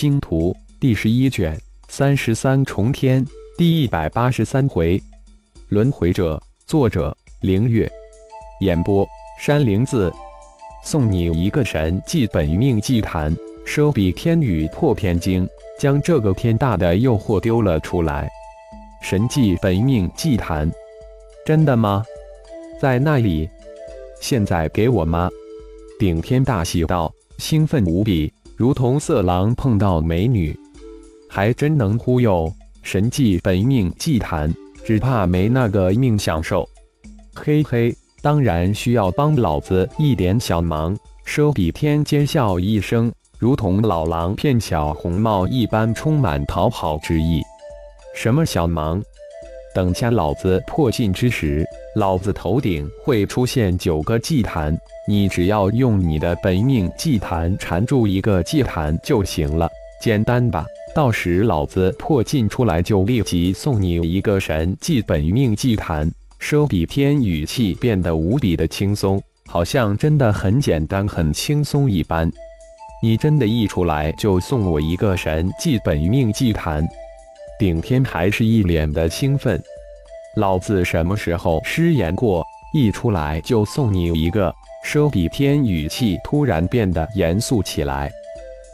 星图》第十一卷三十三重天第一百八十三回，轮回者，作者：凌月，演播：山灵子。送你一个神迹本命祭坛，收比天宇破天经，将这个天大的诱惑丢了出来。神迹本命祭坛，真的吗？在那里？现在给我吗？顶天大喜道，兴奋无比，如同色狼碰到美女，还真能忽悠。神迹本命祭坛，只怕没那个命享受。嘿嘿。当然需要帮老子一点小忙。奢比天尖笑一声，如同老狼骗小红帽一般，充满讨好之意。什么小忙？等下老子破禁之时，老子头顶会出现九个祭坛，你只要用你的本命祭坛缠住一个祭坛就行了，简单吧？到时老子破禁出来，就立即送你一个神祭本命祭坛。收比天语气变得无比的轻松，好像真的很简单、很轻松一般。你真的一出来就送我一个神祭本命祭坛？顶天还是一脸的兴奋。老子什么时候失言过？一出来就送你一个？收比天语气突然变得严肃起来。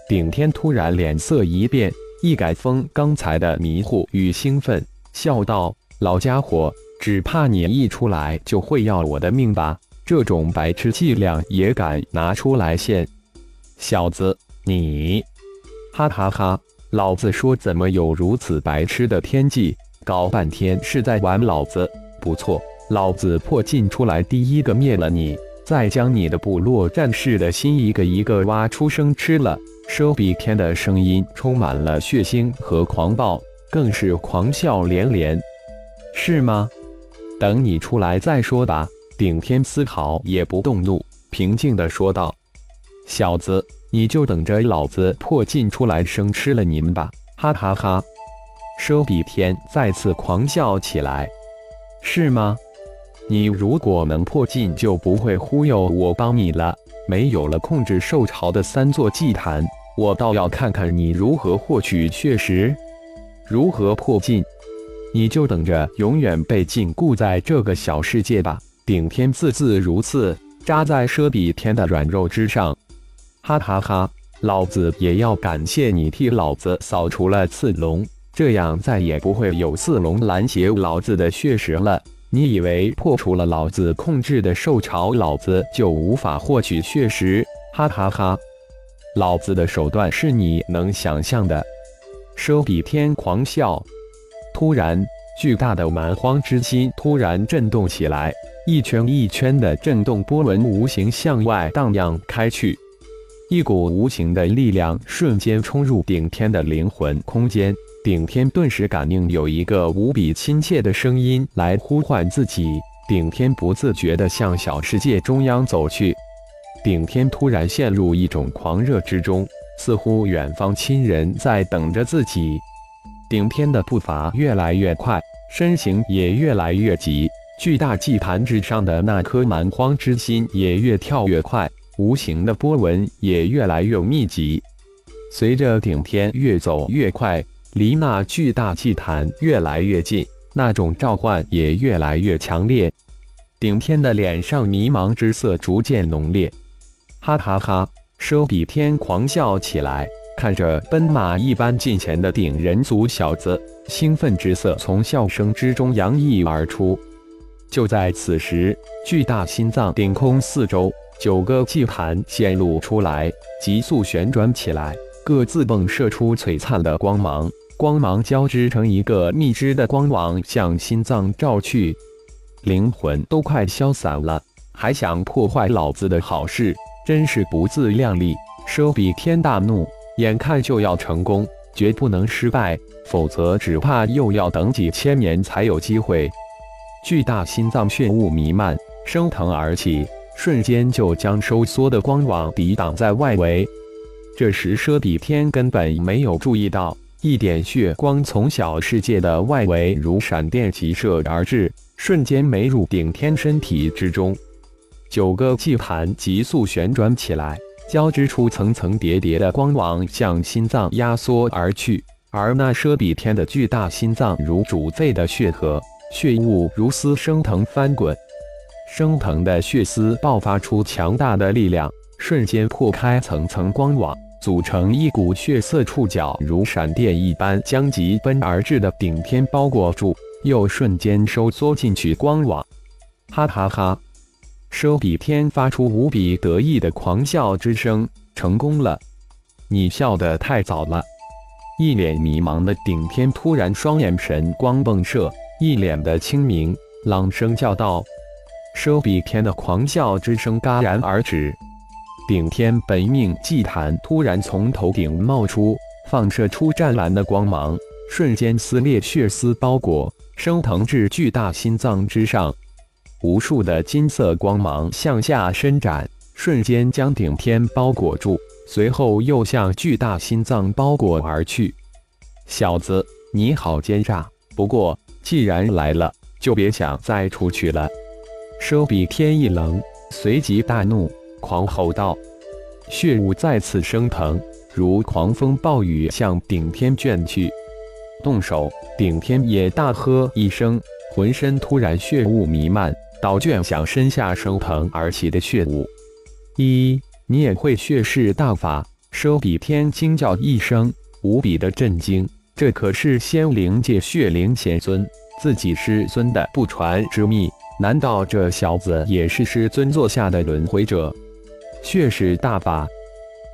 顶天突然脸色一变，一改风刚才的迷糊与兴奋，笑道：“老家伙。”只怕你一出来就会要我的命吧？这种白痴伎俩也敢拿出来现？小子，你，哈哈哈！老子说怎么有如此白痴的天际？搞半天是在玩老子？不错，老子破禁出来第一个灭了你，再将你的部落战士的心一个一个挖出生吃了。收比天的声音充满了血腥和狂暴，更是狂笑连连。是吗？等你出来再说吧。顶天丝毫也不动怒，平静地说道：“小子，你就等着老子破禁出来生吃了你们吧！”哈哈哈！奢比天再次狂笑起来。是吗？你如果能破禁，就不会忽悠我帮你了。没有了控制兽潮的三座祭坛，我倒要看看你如何获取血石，如何破禁。你就等着永远被禁锢在这个小世界吧！顶天字字如刺，扎在奢比天的软肉之上。哈哈哈！老子也要感谢你替老子扫除了刺龙，这样再也不会有刺龙拦截老子的血石了。你以为破除了老子控制的兽巢，老子就无法获取血石？哈哈哈！老子的手段是你能想象的。奢比天狂笑。突然，巨大的蛮荒之心突然震动起来，一圈一圈的震动波纹无形向外荡漾开去，一股无形的力量瞬间冲入顶天的灵魂空间。顶天顿时感应有一个无比亲切的声音来呼唤自己，顶天不自觉地向小世界中央走去。顶天突然陷入一种狂热之中，似乎远方亲人在等着自己。顶天的步伐越来越快，身形也越来越急。巨大祭坛之上的那颗蛮荒之心也越跳越快，无形的波纹也越来越密集。随着顶天越走越快，离那巨大祭坛越来越近，那种召唤也越来越强烈。顶天的脸上迷茫之色逐渐浓烈，哈哈哈！奢比天狂笑起来。看着奔马一般近前的顶人族小子，兴奋之色从笑声之中洋溢而出。就在此时，巨大心脏顶空四周，九个祭坛显露出来，急速旋转起来，各自迸射出璀璨的光芒，光芒交织成一个密织的光网，向心脏照去。灵魂都快消散了，还想破坏老子的好事，真是不自量力！收比天大怒。眼看就要成功，绝不能失败，否则只怕又要等几千年才有机会。巨大心脏血雾弥漫，升腾而起，瞬间就将收缩的光网抵挡在外围。这时，奢比天根本没有注意到，一点血光从小世界的外围如闪电急射而至，瞬间没入顶天身体之中。九个祭坛急速旋转起来。交织出层层叠叠的光网，向心脏压缩而去。而那奢比天的巨大心脏如煮沸的血河，血雾如丝升腾翻滚，升腾的血丝爆发出强大的力量，瞬间破开层层光网。组成一股血色触角，如闪电一般将疾奔而至的顶天包裹住，又瞬间收缩进去光网。哈哈哈！奢比天发出无比得意的狂笑之声。成功了！你笑得太早了！一脸迷茫的顶天突然双眼神光迸射，一脸的清明，朗声叫道：“奢比天的狂笑之声戛然而止。”顶天本命祭坛突然从头顶冒出，放射出湛蓝的光芒，瞬间撕裂血丝包裹，升腾至巨大心脏之上。无数的金色光芒向下伸展，瞬间将顶天包裹住，随后又向巨大心脏包裹而去。小子，你好奸诈！不过既然来了，就别想再出去了。收比天一冷，随即大怒。狂吼道：“血雾再次升腾，如狂风暴雨向顶天卷去。动手！”顶天也大喝一声，浑身突然血雾弥漫，倒卷向身下升腾而起的血雾。一，你也会血势大法？收比天惊叫一声，无比的震惊。这可是仙灵界血灵仙尊自己师尊的不传之秘，难道这小子也是师尊座下的轮回者？血式大法，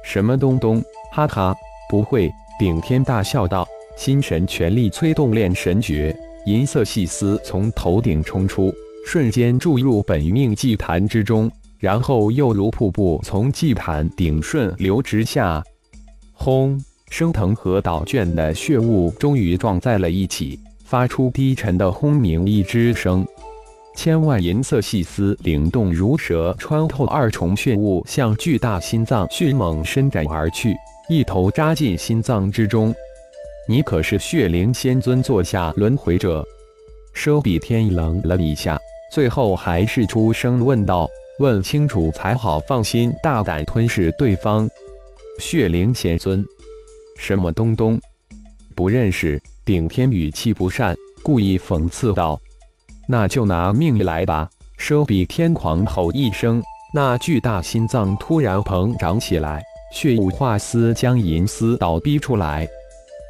什么东东？哈哈，不会！顶天大笑道，心神全力催动炼神诀，银色细丝从头顶冲出，瞬间注入本命祭坛之中，然后又如瀑布从祭坛顶顺流直下。轰！升腾和倒卷的血雾终于撞在了一起，发出低沉的轰鸣一之声。千万银色细丝灵动如蛇，穿透二重血雾，向巨大心脏迅猛伸展而去，一头扎进心脏之中。你可是血灵仙尊座下轮回者？收比天冷了一下，最后还是出声问道：“问清楚才好放心，大胆吞噬对方。”血灵仙尊，什么东东？不认识？顶天语气不善，故意讽刺道。那就拿命来吧！收比天狂吼一声，那巨大心脏突然膨胀起来，血雾化丝将银丝倒逼出来，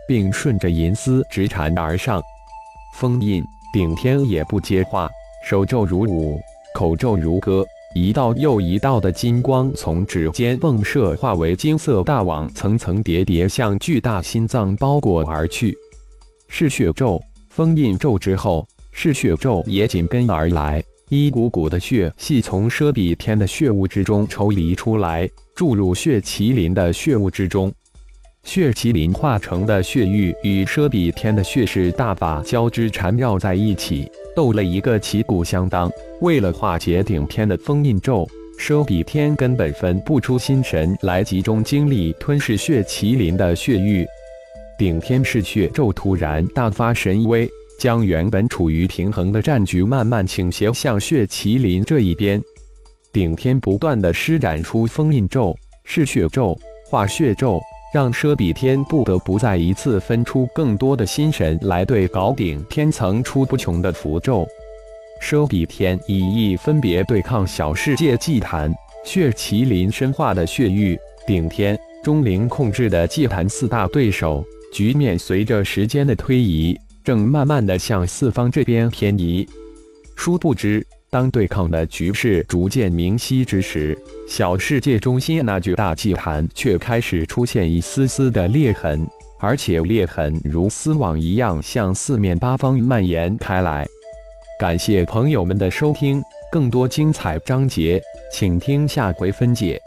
并顺着银丝直缠而上。封印顶天也不接话，手咒如舞，口咒如歌，一道又一道的金光从指尖迸射，化为金色大网，层层叠叠向巨大心脏包裹而去。是血咒、封印咒之后。嗜血咒也紧跟而来，一股股的血系从奢比天的血雾之中抽离出来，注入血麒麟的血雾之中。血麒麟化成的血玉与奢比天的血势大法交织缠绕在一起，斗了一个旗鼓相当。为了化解顶天的封印咒，奢比天根本分不出心神来集中精力吞噬血麒麟的血玉。顶天嗜血咒突然大发神威。将原本处于平衡的战局慢慢倾斜向血麒麟这一边，顶天不断的施展出封印咒、嗜血咒、化血咒，让奢比天不得不再一次分出更多的心神来对搞顶天层出不穷的符咒。奢比天以翼分别对抗小世界祭坛、血麒麟深化的血域、顶天钟灵控制的祭坛四大对手，局面随着时间的推移。正慢慢的向四方这边偏移，殊不知，当对抗的局势逐渐明晰之时，小世界中心那具大祭坛却开始出现一丝丝的裂痕，而且裂痕如丝网一样向四面八方蔓延开来。感谢朋友们的收听，更多精彩章节，请听下回分解。